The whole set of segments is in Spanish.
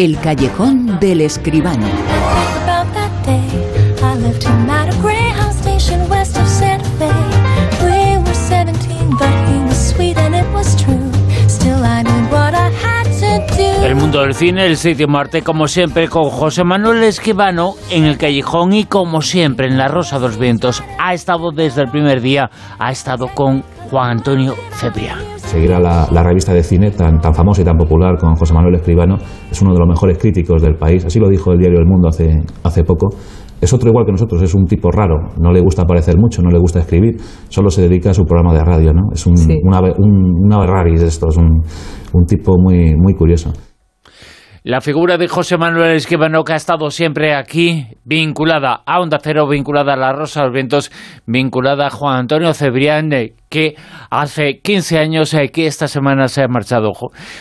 El callejón del escribano. El mundo del cine, el sitio Marte, como siempre, con José Manuel Esquivano en el callejón y como siempre en La Rosa de los Vientos. Ha estado desde el primer día, ha estado con Juan Antonio Cebrián. Seguir a la, revista de cine tan, tan famosa y tan popular con José Manuel Escribano es uno de los mejores críticos del país. Así lo dijo el diario El Mundo hace, hace poco. Es otro igual que nosotros, es un tipo raro, no le gusta aparecer mucho, no le gusta escribir, solo se dedica a su programa de radio, ¿no? Es un, una, un, de estos, un, un tipo muy, muy curioso. La figura de José Manuel Esquivano que ha estado siempre aquí, vinculada a Onda Cero, vinculada a La Rosa los Vientos, vinculada a Juan Antonio Cebrián, eh, que hace 15 años eh, que esta semana se ha marchado.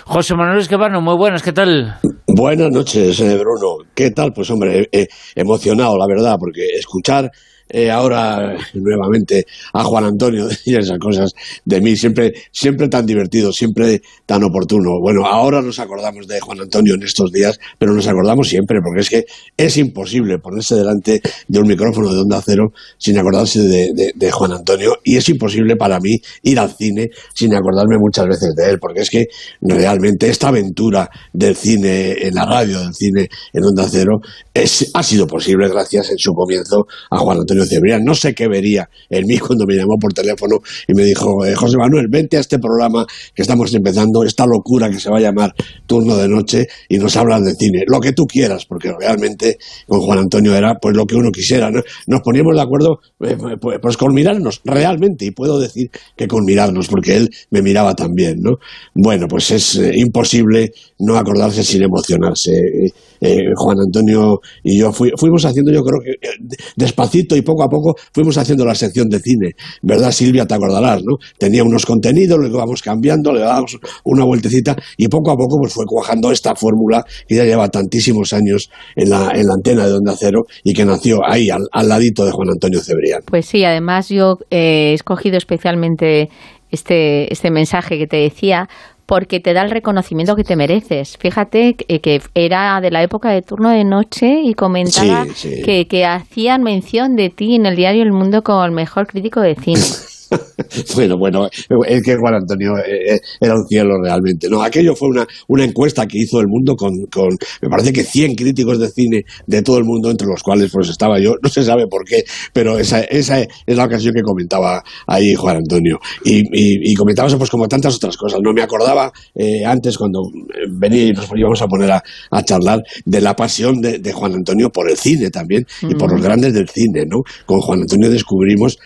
José Manuel Esquivano, muy buenas, ¿qué tal? Buenas noches, eh, Bruno. ¿Qué tal? Pues hombre, emocionado, la verdad, porque escuchar eh, ahora nuevamente a Juan Antonio y esas cosas de mí, siempre, siempre tan divertido, siempre tan oportuno. Bueno, ahora nos acordamos de Juan Antonio en estos días, pero nos acordamos siempre, porque es que es imposible ponerse delante de un micrófono de onda cero sin acordarse de, de Juan Antonio, y es imposible para mí ir al cine sin acordarme muchas veces de él, porque es que realmente esta aventura del cine en la radio, del cine en onda cero, es, ha sido posible gracias en su comienzo a Juan Antonio no sé qué vería en mí cuando me llamó por teléfono y me dijo, eh, José Manuel, vente a este programa que estamos empezando, esta locura que se va a llamar Turno de Noche y nos hablan de cine. Lo que tú quieras, porque realmente con Juan Antonio era pues lo que uno quisiera. Nos poníamos de acuerdo eh, pues, pues, con mirarnos, realmente, y puedo decir que con mirarnos, porque él me miraba también, ¿no? Bueno, pues es eh, imposible no acordarse sin emocionarse. Juan Antonio y yo fuimos haciendo, yo creo que despacito y poco a poco fuimos haciendo la sección de cine, ¿verdad Silvia? Te acordarás, ¿no? Tenía unos contenidos, lo íbamos cambiando, le dábamos una vueltecita y poco a poco pues fue cuajando esta fórmula que ya lleva tantísimos años en la, en la antena de Onda Cero y que nació ahí, al, ladito de Juan Antonio Cebrián. Pues sí, además yo eh, he escogido especialmente este, este mensaje que te decía porque te da el reconocimiento que te mereces. Fíjate que, era de la época de turno de noche y comentaba Que, que hacían mención de ti en el diario El Mundo como el mejor crítico de cine. bueno, bueno, es que Juan Antonio eh, eh, era un cielo realmente. No, aquello fue una, una encuesta que hizo el mundo con, con, me parece que 100 críticos de cine de todo el mundo, entre los cuales pues estaba yo, no se sabe por qué, pero esa, esa es la ocasión que comentaba ahí Juan Antonio. Y, y, y comentaba eso pues como tantas otras cosas. No me acordaba eh, antes cuando venía y nos íbamos a poner a, a charlar de la pasión de, de, Juan Antonio por el cine también y por los mm. grandes del cine, ¿no? Con Juan Antonio descubrimos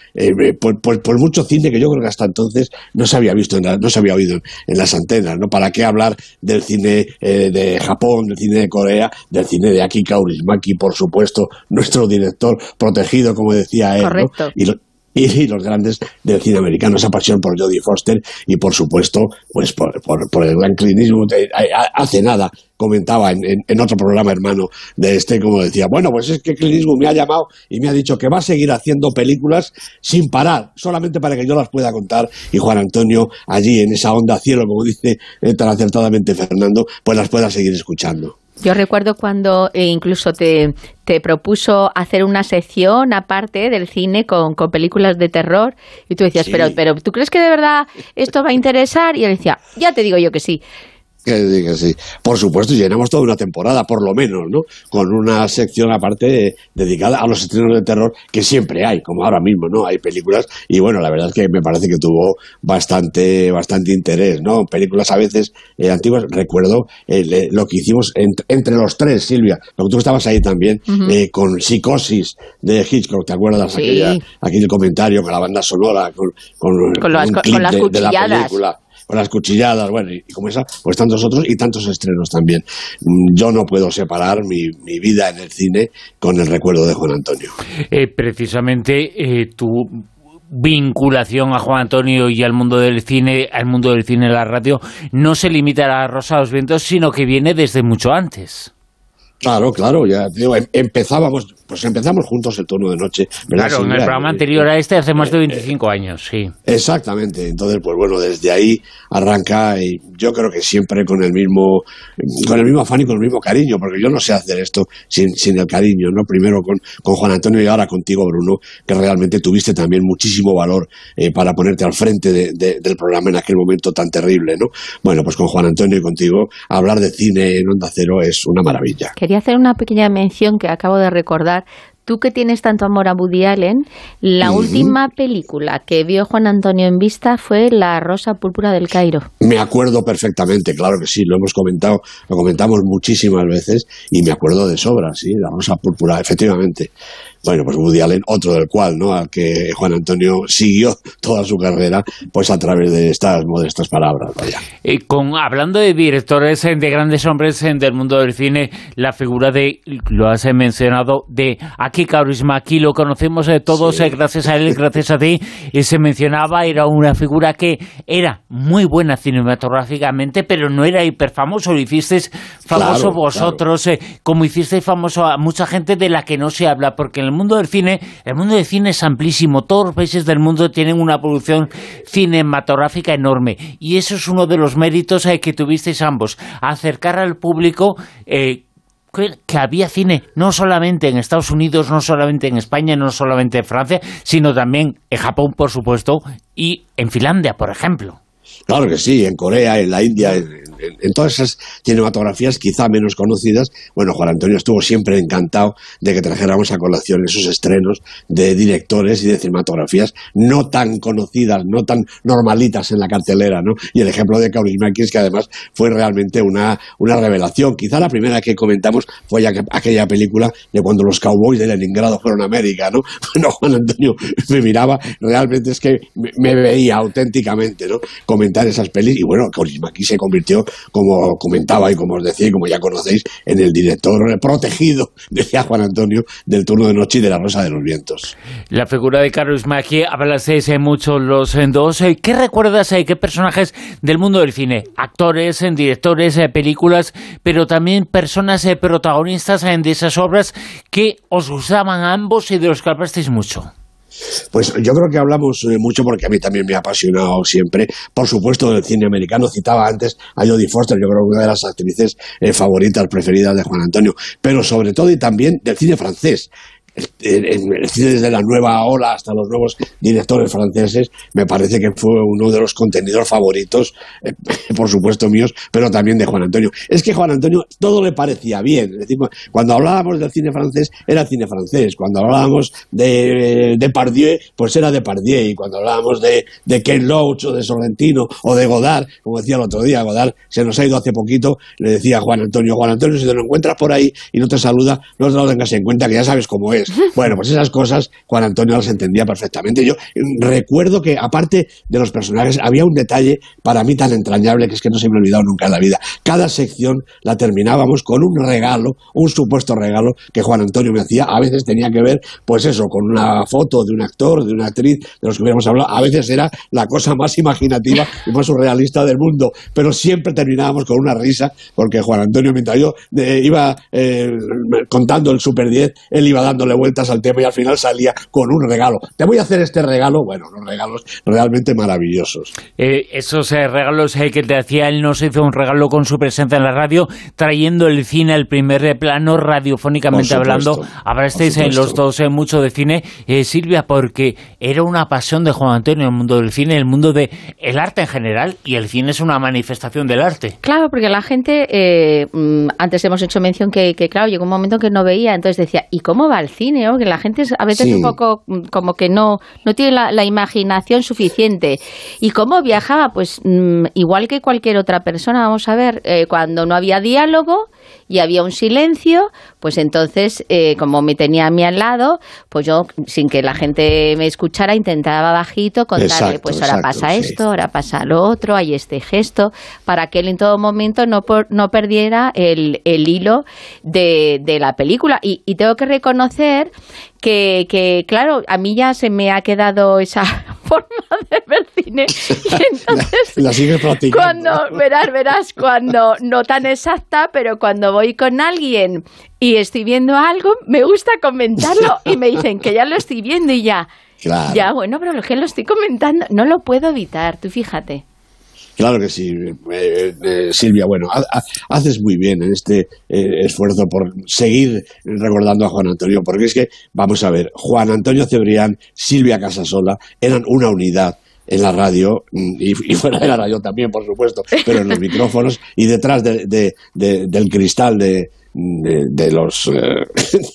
por, por, por mucho cine que yo creo que hasta entonces no se había visto, no se había oído en las antenas, ¿no? ¿Para qué hablar del cine eh, de Japón, del cine de Corea, del cine de Aki Kaurismaki, por supuesto, nuestro director protegido, como decía él, Correcto y, los grandes del cine americano, esa pasión por Jodie Foster y por supuesto pues por, por, el gran clinismo. Hace nada comentaba en, en, otro programa hermano de este, como decía, bueno, pues es que clinismo me ha llamado y me ha dicho que va a seguir haciendo películas sin parar, solamente para que yo las pueda contar y Juan Antonio allí en esa onda cielo, como dice eh, tan acertadamente Fernando, pues las pueda seguir escuchando. Yo recuerdo cuando eh, incluso te, te, propuso hacer una sección aparte del cine con, con películas de terror y tú decías, pero, pero ¿tú crees que de verdad esto va a interesar? Y él decía, ya te digo yo que sí. Que diga sí. Por supuesto, llenamos toda una temporada, por lo menos, ¿no? Con una sección aparte dedicada a los estrenos de terror que siempre hay, como ahora mismo, ¿no? Hay películas y bueno, la verdad es que me parece que tuvo bastante, bastante interés, ¿no? Películas a veces eh, antiguas. Recuerdo eh, lo que hicimos entre los tres, Silvia, lo que tú estabas ahí también, eh, con Psicosis de Hitchcock, ¿te acuerdas? Sí. Aquella, aquel comentario con la banda sonora, con, con, las, con las cuchilladas con las cuchilladas, bueno, y, como esa, pues tantos otros y tantos estrenos también. Mm, yo no puedo separar mi, vida en el cine con el recuerdo de Juan Antonio. Eh, precisamente eh, tu vinculación a Juan Antonio y al mundo del cine, al mundo del cine y la radio, no se limita a la Rosa los Vientos, sino que viene desde mucho antes. Claro, claro, ya digo, em, empezábamos, pues empezamos juntos el turno de noche. Claro, en el programa anterior a este hace más de 25 años, sí. Exactamente. Entonces, pues bueno, desde ahí arranca y yo creo que siempre con el mismo con el mismo afán y con el mismo cariño, porque yo no sé hacer esto sin, sin el cariño, ¿no? Primero con, con Juan Antonio y ahora contigo, Bruno, que realmente tuviste también muchísimo valor eh, para ponerte al frente del programa en aquel momento tan terrible, ¿no? Bueno, pues con Juan Antonio y contigo, hablar de cine en Onda Cero es una maravilla. Quería hacer una pequeña mención que acabo de recordar Tú que tienes tanto amor a Woody Allen, la última película que vio Juan Antonio en vista fue La Rosa Púrpura del Cairo. Me acuerdo perfectamente, claro que sí, lo hemos comentado, lo comentamos muchísimas veces y me acuerdo de sobra, sí, La Rosa Púrpura, efectivamente. Bueno, pues Woody Allen, otro del cual, ¿no? Al que Juan Antonio siguió toda su carrera, pues a través de estas modestas palabras, vaya. Y con, hablando de directores, eh, de grandes hombres eh, del mundo del cine, la figura de, lo has mencionado, de Aki Kaurismäki, lo conocemos todos eh, gracias a él, gracias a ti, y se mencionaba, era una figura que era muy buena cinematográficamente, pero no era hiperfamoso, lo hicisteis famoso vosotros, como hicisteis famoso a mucha gente de la que no se habla, porque en el mundo del cine, el mundo del cine es amplísimo. Todos los países del mundo tienen una producción cinematográfica enorme. Y eso es uno de los méritos eh, que tuvisteis ambos. Acercar al público. Eh, que había cine no solamente en Estados Unidos, no solamente en España, no solamente en Francia, sino también en Japón, por supuesto, y en Finlandia, por ejemplo. Claro que sí, en Corea, en la India, en, en, todas esas cinematografías quizá menos conocidas, bueno, Juan Antonio estuvo siempre encantado de que trajéramos a colación esos estrenos de directores y de cinematografías no tan conocidas, no tan normalitas en la cartelera, ¿no? Y el ejemplo de Kaurismäki es que además fue realmente una, una revelación. Quizá la primera que comentamos fue aquella película de cuando los cowboys de Leningrado fueron a América, ¿no? Bueno, Juan Antonio me miraba, realmente es que me, veía auténticamente, ¿no? Comentar esas pelis y bueno, Kaurismäki se convirtió como comentaba y como os decía como ya conocéis, en el director protegido, decía Juan Antonio, del turno de noche y de la Rosa de los Vientos. La figura de Carlos Macchi, hablasteis mucho los dos. ¿Qué recuerdas, eh, qué personajes del mundo del cine? Actores, eh, directores, eh, películas, pero también personas protagonistas de esas obras que os gustaban a ambos y de los que hablasteis mucho. Pues yo creo que hablamos eh, mucho porque a mí también me ha apasionado siempre, por supuesto, del cine americano. Citaba antes a Jodie Foster, yo creo que una de las actrices eh, favoritas, preferidas de Juan Antonio, pero sobre todo y también del cine francés desde la nueva ola hasta los nuevos directores franceses, me parece que fue uno de los contenidos favoritos, eh, por supuesto míos, pero también de Juan Antonio. Es que Juan Antonio todo le parecía bien. Es decir, cuando hablábamos del cine francés, era cine francés. Cuando hablábamos de, de Pardieu, pues era de Pardieu. Y cuando hablábamos de, de Ken Loach o de Sorrentino o de Godard, como decía el otro día, Godard se nos ha ido hace poquito, le decía a Juan Antonio, Juan Antonio, si te lo encuentras por ahí y no te saluda, no te lo tengas en cuenta, que ya sabes cómo es. Bueno, pues esas cosas Juan Antonio las entendía perfectamente. Yo recuerdo que, aparte de los personajes, había un detalle para mí tan entrañable que es que no se me ha olvidado nunca en la vida. Cada sección la terminábamos con un regalo, un supuesto regalo que Juan Antonio me hacía. A veces tenía que ver, pues eso, con una foto de un actor, de una actriz, de los que hubiéramos hablado. A veces era la cosa más imaginativa y más surrealista del mundo. Pero siempre terminábamos con una risa, porque Juan Antonio, mientras yo eh, iba eh, contando el Super 10, él iba dándole vueltas al tema y al final salía con un regalo. Te voy a hacer este regalo, bueno, unos regalos realmente maravillosos. Eh, esos eh, regalos eh, que te hacía él nos hizo un regalo con su presencia en la radio, trayendo el cine al primer plano, radiofónicamente hablando. Hablasteis en los dos mucho de cine, Silvia, porque era una pasión de Juan Antonio el mundo del cine, el mundo del el arte en general, y el cine es una manifestación del arte. Claro, porque la gente, mm, antes hemos hecho mención que, que, claro, llegó un momento que no veía, entonces decía, ¿y cómo va el cine? Que la gente a veces un poco mm, como que no, no tiene la, imaginación suficiente. ¿Y cómo viajaba? Pues mm, igual que cualquier otra persona, vamos a ver, eh, cuando no había diálogo, y había un silencio, pues entonces, eh, como me tenía a mí al lado, pues yo, sin que la gente me escuchara, intentaba bajito contarle, pues ahora pasa esto, ahora pasa lo otro, hay este gesto, para que él en todo momento no, no perdiera el, el hilo de, de, la película. Y, tengo que reconocer que, que, claro, a mí ya se me ha quedado esa forma de ver cine. Y entonces, la sigues practicando. cuando, verás, verás, cuando, no tan exacta, pero cuando voy con alguien y estoy viendo algo, me gusta comentarlo y me dicen que ya lo estoy viendo y ya. Claro. Ya, bueno, pero lo que lo estoy comentando, no lo puedo evitar, tú fíjate. Claro que sí, eh, eh, Silvia. Bueno, ha- ha- haces muy bien en este eh, esfuerzo por seguir recordando a Juan Antonio, porque es que, vamos a ver, Juan Antonio Cebrián, Silvia Casasola eran una unidad en la radio mm, y, fuera de la radio también, por supuesto, pero en los micrófonos y detrás de- de- de- del cristal de, de, de los... eh,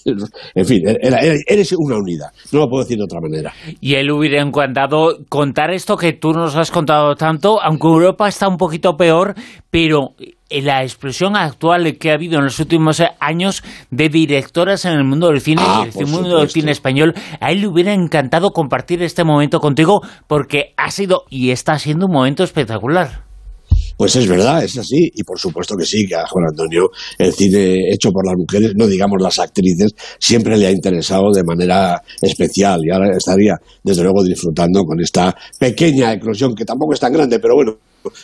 en fin, era- era- eres una unidad, no lo puedo decir de otra manera. Y él hubiera encantado contar esto que tú nos has contado tanto, aunque Europa está un poquito peor, pero la explosión actual que ha habido en los últimos años de directoras en el mundo del cine Ah, y el mundo del cine español, a él le hubiera encantado compartir este momento contigo porque ha sido y está siendo un momento espectacular. Pues es verdad, es así, y por supuesto que sí, que a Juan Antonio el cine hecho por las mujeres, no digamos las actrices, siempre le ha interesado de manera especial y ahora estaría, desde luego, disfrutando con esta pequeña eclosión, que tampoco es tan grande, pero bueno,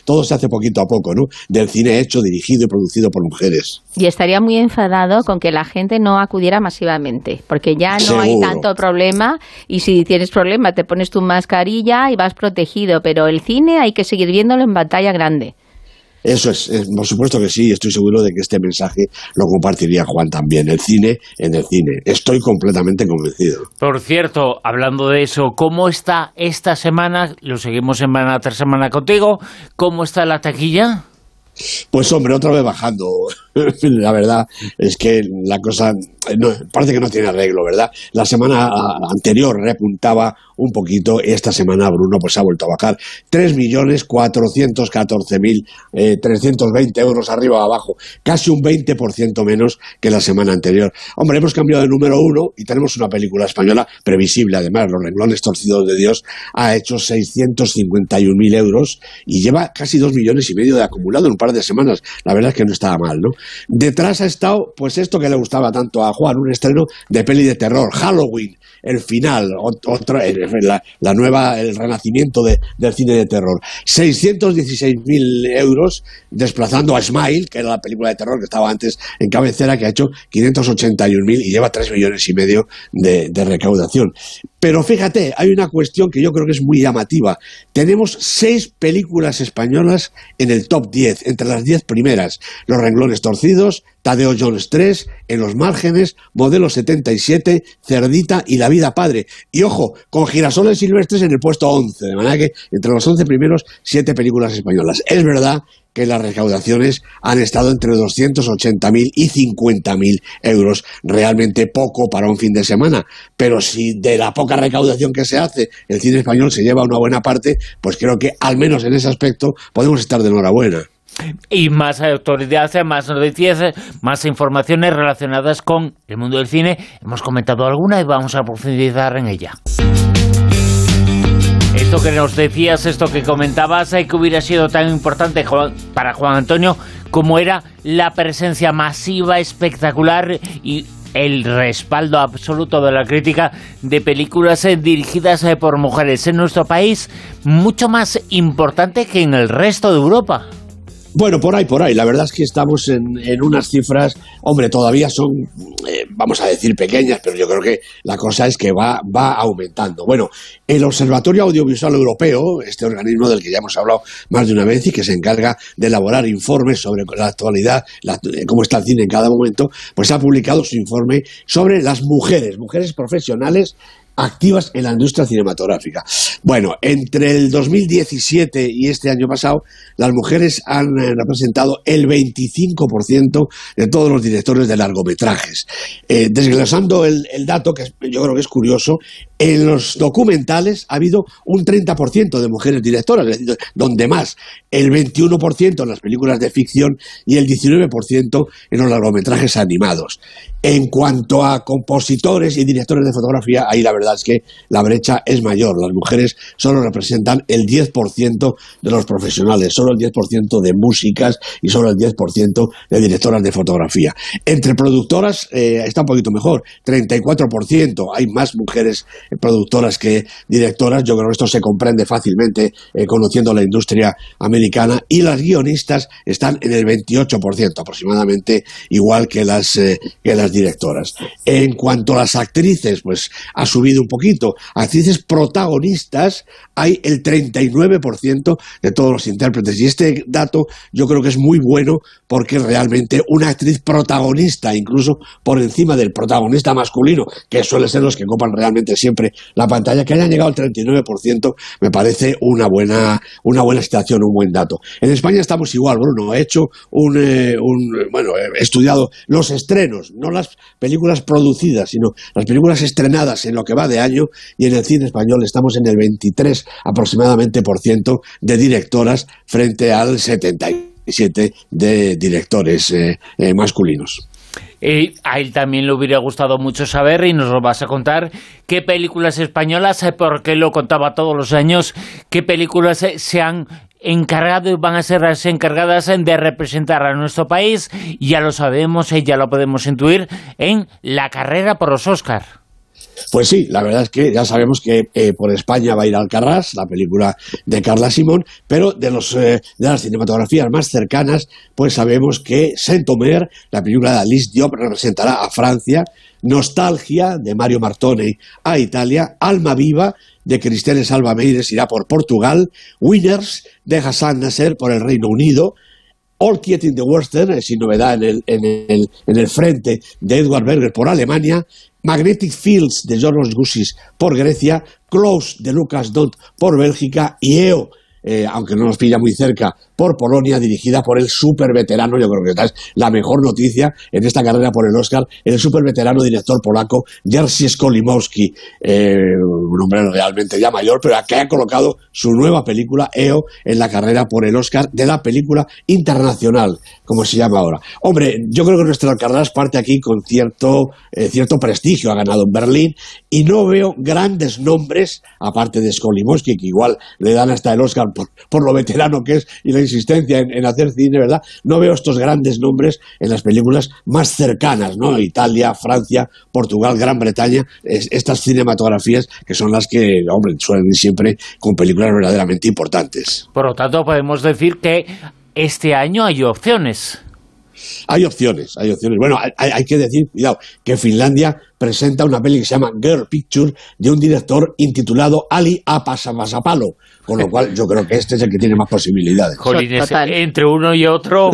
todo se hace poquito a poco, ¿no? Del cine hecho, dirigido y producido por mujeres. Y estaría muy enfadado con que la gente no acudiera masivamente, porque ya no hay tanto problema y si tienes problema te pones tu mascarilla y vas protegido, pero el cine hay que seguir viéndolo en pantalla grande. Eso es, eh, por supuesto que sí, estoy seguro de que este mensaje lo compartiría Juan también. El cine en el cine. Estoy completamente convencido. Por cierto, hablando de eso, ¿cómo está esta semana? Lo seguimos semana tras semana contigo. ¿Cómo está la taquilla? Pues hombre, otra vez bajando. la verdad es que la cosa no, parece que no tiene arreglo, ¿verdad? La semana anterior repuntaba un poquito, esta semana Bruno pues ha vuelto a bajar. 3.414.320 eh, euros arriba o abajo, casi un 20% menos que la semana anterior. Hombre, hemos cambiado de número uno y tenemos una película española previsible, además, Los renglones torcidos de Dios ha hecho 651.000 euros y lleva casi dos millones y medio de acumulado en un par de semanas. La verdad es que no estaba mal, ¿no? Detrás ha estado, pues esto que le gustaba tanto a Juan, un estreno de peli de terror, Halloween, el final, ot- otra, la, la nueva, el renacimiento de- del cine de terror. 616.000 euros desplazando a Smile, que era la película de terror que estaba antes en cabecera, que ha hecho 581.000 y lleva 3 millones y medio de recaudación. Pero fíjate, hay una cuestión que yo creo que es muy llamativa. Tenemos seis películas españolas en el top 10, entre las 10 primeras. Los renglones torcidos, Tadeo Jones 3, En los márgenes, Modelo 77, Cerdita y La vida padre. Y ojo, con Girasoles Silvestres en el puesto 11, de manera que entre los 11 primeros, siete películas españolas. Es verdad que las recaudaciones han estado entre 280.000 y 50.000 euros. Realmente poco para un fin de semana. Pero si de la poca recaudación que se hace el cine español se lleva una buena parte, pues creo que al menos en ese aspecto podemos estar de enhorabuena. Y más autoridad, más noticias, más informaciones relacionadas con el mundo del cine. Hemos comentado alguna y vamos a profundizar en ella. Esto que nos decías, esto que comentabas, eh, que hubiera sido tan importante para Juan Antonio como era la presencia masiva, espectacular y el respaldo absoluto de la crítica de películas eh, dirigidas eh, por mujeres en nuestro país, mucho más importante que en el resto de Europa. Bueno, por ahí, por ahí. La verdad es que estamos en, en unas cifras, hombre, todavía son, eh, vamos a decir, pequeñas, pero yo creo que la cosa es que va, va aumentando. Bueno, el Observatorio Audiovisual Europeo, este organismo del que ya hemos hablado más de una vez y que se encarga de elaborar informes sobre la actualidad, la- eh, cómo está el cine en cada momento, pues ha publicado su informe sobre las mujeres, mujeres profesionales activas en la industria cinematográfica. Bueno, entre el 2017 y este año pasado, las mujeres han eh, representado el 25% de todos los directores de largometrajes. Eh, desglosando el, el dato, que yo creo que es curioso, en los documentales ha habido un 30% de mujeres directoras, es decir, donde más, el 21% en las películas de ficción y el 19% en los largometrajes animados. En cuanto a compositores y directores de fotografía, ahí la verdad es que la brecha es mayor. Las mujeres solo representan el 10% de los profesionales, solo el 10% de músicas y solo el 10% de directoras de fotografía. Entre productoras eh, está un poquito mejor, 34%. Hay más mujeres productoras que directoras. Yo creo que esto se comprende fácilmente eh, conociendo la industria americana y las guionistas están en el 28% aproximadamente, igual que las, eh, que las directoras. En cuanto a las actrices, pues ha subido un poquito. Actrices protagonistas hay el 39% de todos los intérpretes y este dato yo creo que es muy bueno porque realmente una actriz protagonista, incluso por encima del protagonista masculino, que suele ser los que copan realmente siempre la pantalla, que hayan llegado al 39%, me parece una buena, una buena situación, un buen dato. En España estamos igual, Bruno. He hecho un, eh, un bueno, he estudiado los estrenos, no las películas producidas, sino las películas estrenadas en lo que va de año y en el cine español estamos en el 23 aproximadamente por ciento de directoras frente al 77 de directores eh, eh, masculinos. Eh, a él también le hubiera gustado mucho saber y nos lo vas a contar qué películas españolas, eh, porque lo contaba todos los años, qué películas se han encargado y van a ser las encargadas de representar a nuestro país. Ya lo sabemos, ya lo podemos intuir, en la carrera por los Oscars. Pues sí, la verdad es que ya sabemos que eh, por España va a ir Alcarrás, la película de Carla Simón, pero de, los, eh, de las cinematografías más cercanas, pues sabemos que Saint-Omer, la película de Alice Diop, representará a Francia, Nostalgia, de Mario Martone, a Italia, Alma Viva, de Cristiane Salva Meires, irá por Portugal, Winners, de Hassan Nasser, por el Reino Unido, All Quiet in the Western, eh, sin novedad en el, en, el, en el frente de Edward Berger por Alemania, Magnetic Fields de George Gusis por Grecia, Close de Lucas Dont por Bélgica y EO eh, aunque no nos pilla muy cerca, por Polonia, dirigida por el super veterano, yo creo que es la mejor noticia en esta carrera por el Oscar, el super veterano director polaco Jerzy Skolimowski, eh, un hombre realmente ya mayor, pero que ha colocado su nueva película, EO, en la carrera por el Oscar de la película internacional, como se llama ahora. Hombre, yo creo que nuestra carrera parte aquí con cierto, eh, cierto prestigio, ha ganado en Berlín, y no veo grandes nombres, aparte de Skolimowski, que igual le dan hasta el Oscar por, lo veterano que es y la insistencia en, hacer cine, ¿verdad? No veo estos grandes nombres en las películas más cercanas, ¿no? Italia, Francia, Portugal, Gran Bretaña, estas cinematografías que son las que, hombre, suelen ir siempre con películas verdaderamente importantes. Por lo tanto, podemos decir que este año hay opciones. Hay opciones, hay opciones. Bueno, hay, hay, que decir, cuidado, que Finlandia presenta una peli que se llama Girl Picture de un director intitulado Ali Apasamasapalo, con lo cual yo creo que este es el que tiene más posibilidades. Jolines, entre uno y otro,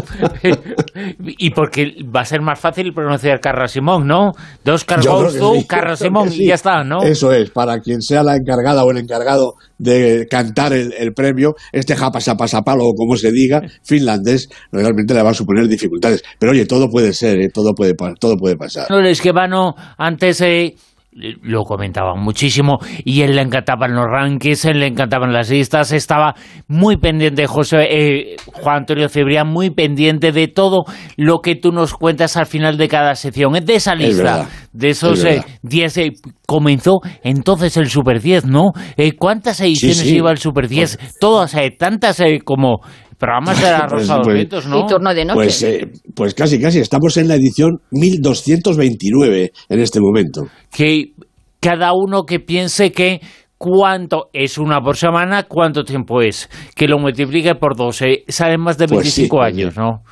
y porque va a ser más fácil pronunciar Carra Simón, ¿no? Dos Carlos tú, Carra Simón, y ya está, ¿no? Eso es, para quien sea la encargada o el encargado de cantar el, premio, este Japasapasapalo, o como se diga, finlandés, realmente le va a suponer dificultades. Pero oye, todo puede ser, ¿eh? todo, puede, todo puede pasar. No, es que van antes eh, lo comentaban muchísimo y él le encantaban los rankings, él le encantaban las listas, estaba muy pendiente, José eh, Juan Antonio Cebrián, muy pendiente de todo lo que tú nos cuentas al final de cada sección. De esa lista, de esos 10, eh, comenzó entonces el Super 10, ¿no? ¿Cuántas ediciones lleva el Super 10? Todas, tantas como programas de la pues, Rosa pues, ¿no? Y turno de noche. Pues, eh, pues casi, casi. Estamos en la edición 1229 en este momento. Que cada uno que piense que cuánto es una por semana, cuánto tiempo es. Que lo multiplique por 12. Salen más de 25 pues años, ¿no?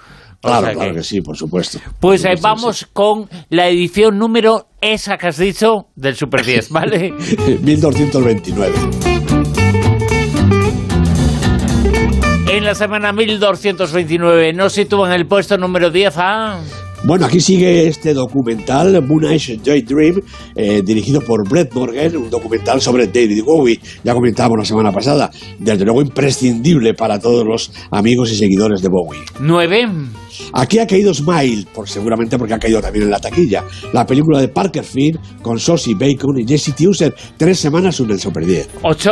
claro, claro que, sí, por supuesto. Pues vamos con la edición número esa que has dicho del Super 10, ¿vale? 1229. En la semana 1229 nos sitúa en el puesto número 10 a... Bueno, aquí sigue este documental, Moonage Joy Dream, eh, dirigido por Brett Morgan, un documental sobre David Bowie. Ya comentábamos la semana pasada. Desde luego imprescindible para todos los amigos y seguidores de Bowie. 9. Aquí ha caído Smile, por, seguramente porque ha caído también en la taquilla. La película de Parker Finn con Sosie Bacon y Jesse Tuser. Tres semanas en el Super 10. 8.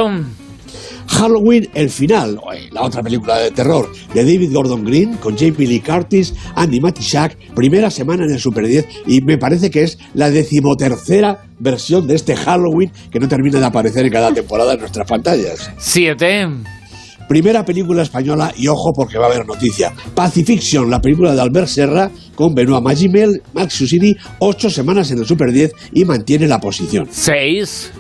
Halloween, el final, la otra película de terror de David Gordon Green con J.P. Lee Curtis, Andy Matichak, primera semana en el Super 10 y me parece que es la decimotercera versión de este Halloween que no termina de aparecer en cada temporada en nuestras pantallas. Siete. Primera película española y ojo porque va a haber noticia. Pacifiction, la película de Albert Serra con Benoit Magimel, Max Susini, ocho semanas en el Super 10 y mantiene la posición. Seis.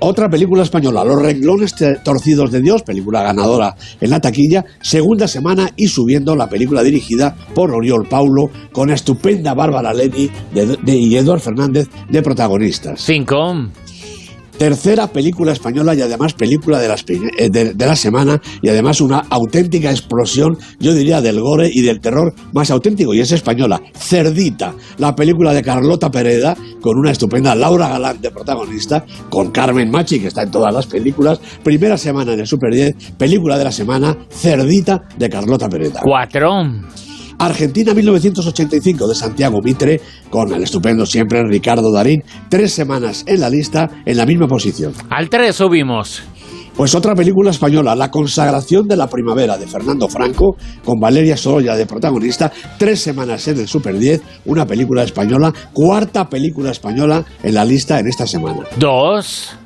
Otra película española, Los renglones torcidos de Dios, película ganadora en la taquilla, segunda semana y subiendo la película dirigida por Oriol Paulo con estupenda Bárbara Leni y Eduard Fernández de protagonistas. Cinco. Tercera película española y además película de, eh, de, la semana y además una auténtica explosión, yo diría, del gore y del terror más auténtico y es española. Cerdita, la película de Carlota Pereda con una estupenda Laura Galán de protagonista, con Carmen Machi que está en todas las películas. Primera semana en el Super 10, película de la semana, Cerdita de Carlota Pereda. Cuatro. Argentina 1985 de Santiago Mitre, con el estupendo siempre Ricardo Darín, tres semanas en la lista en la misma posición. Al 3 subimos. Pues otra película española, La consagración de la primavera de Fernando Franco, con Valeria Sorolla de protagonista, tres semanas en el Super 10, una película española, cuarta película española en la lista en esta semana. Dos.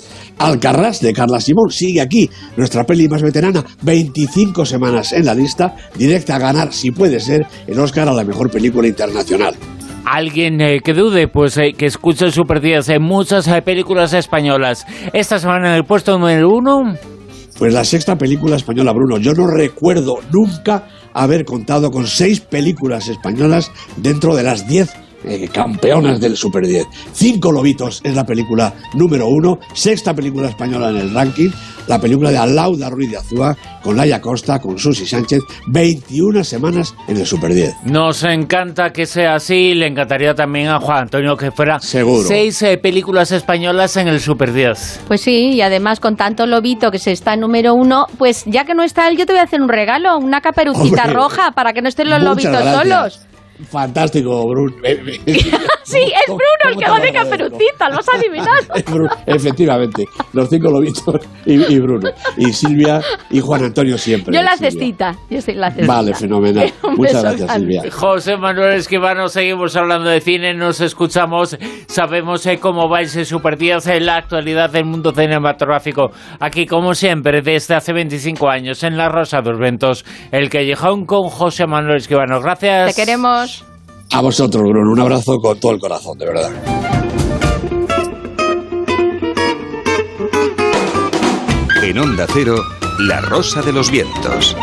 Alcarrás de Carla Simón sigue aquí, nuestra peli más veterana, 25 semanas en la lista, directa a ganar, si puede ser, el Oscar a la mejor película internacional. Alguien eh, que dude, pues eh, que escuche el Super 10 en muchas eh, películas españolas. Esta semana en el puesto número uno. Pues la sexta película española, Bruno. Yo no recuerdo nunca haber contado con seis películas españolas dentro de las diez eh, campeonas del Super 10. Cinco Lobitos es la película número uno, sexta película española en el ranking, la película de Alauda Ruiz de Azúa, con Laia Costa, con Susi Sánchez, 21 semanas en el Super 10. Nos encanta que sea así, le encantaría también a Juan Antonio que fuera Seguro. seis eh, películas españolas en el Super 10. Pues sí, y además con tanto Lobito que se está en número uno, pues ya que no está él, yo te voy a hacer un regalo, una caperucita roja para que no estén los lobitos solos. Fantástico, Bruno. sí, es Bruno el que va de caperucita, lo has adivinado. Efectivamente, los cinco lobitos y, Bruno. Y Silvia y Juan Antonio siempre. Yo la cestita, yo soy la cestita. Vale, fenomenal. Muchas gracias, Silvia. José Manuel Esquivano, seguimos hablando de cine, nos escuchamos, sabemos eh, cómo va ese Super 10 en la actualidad del mundo cinematográfico. Aquí, como siempre, desde hace 25 años, en La Rosa de los Ventos, el Callejón con José Manuel Esquivano. Gracias. Te queremos. A vosotros, Bruno. Un abrazo con todo el corazón, de verdad. En Onda Cero, La Rosa de los Vientos.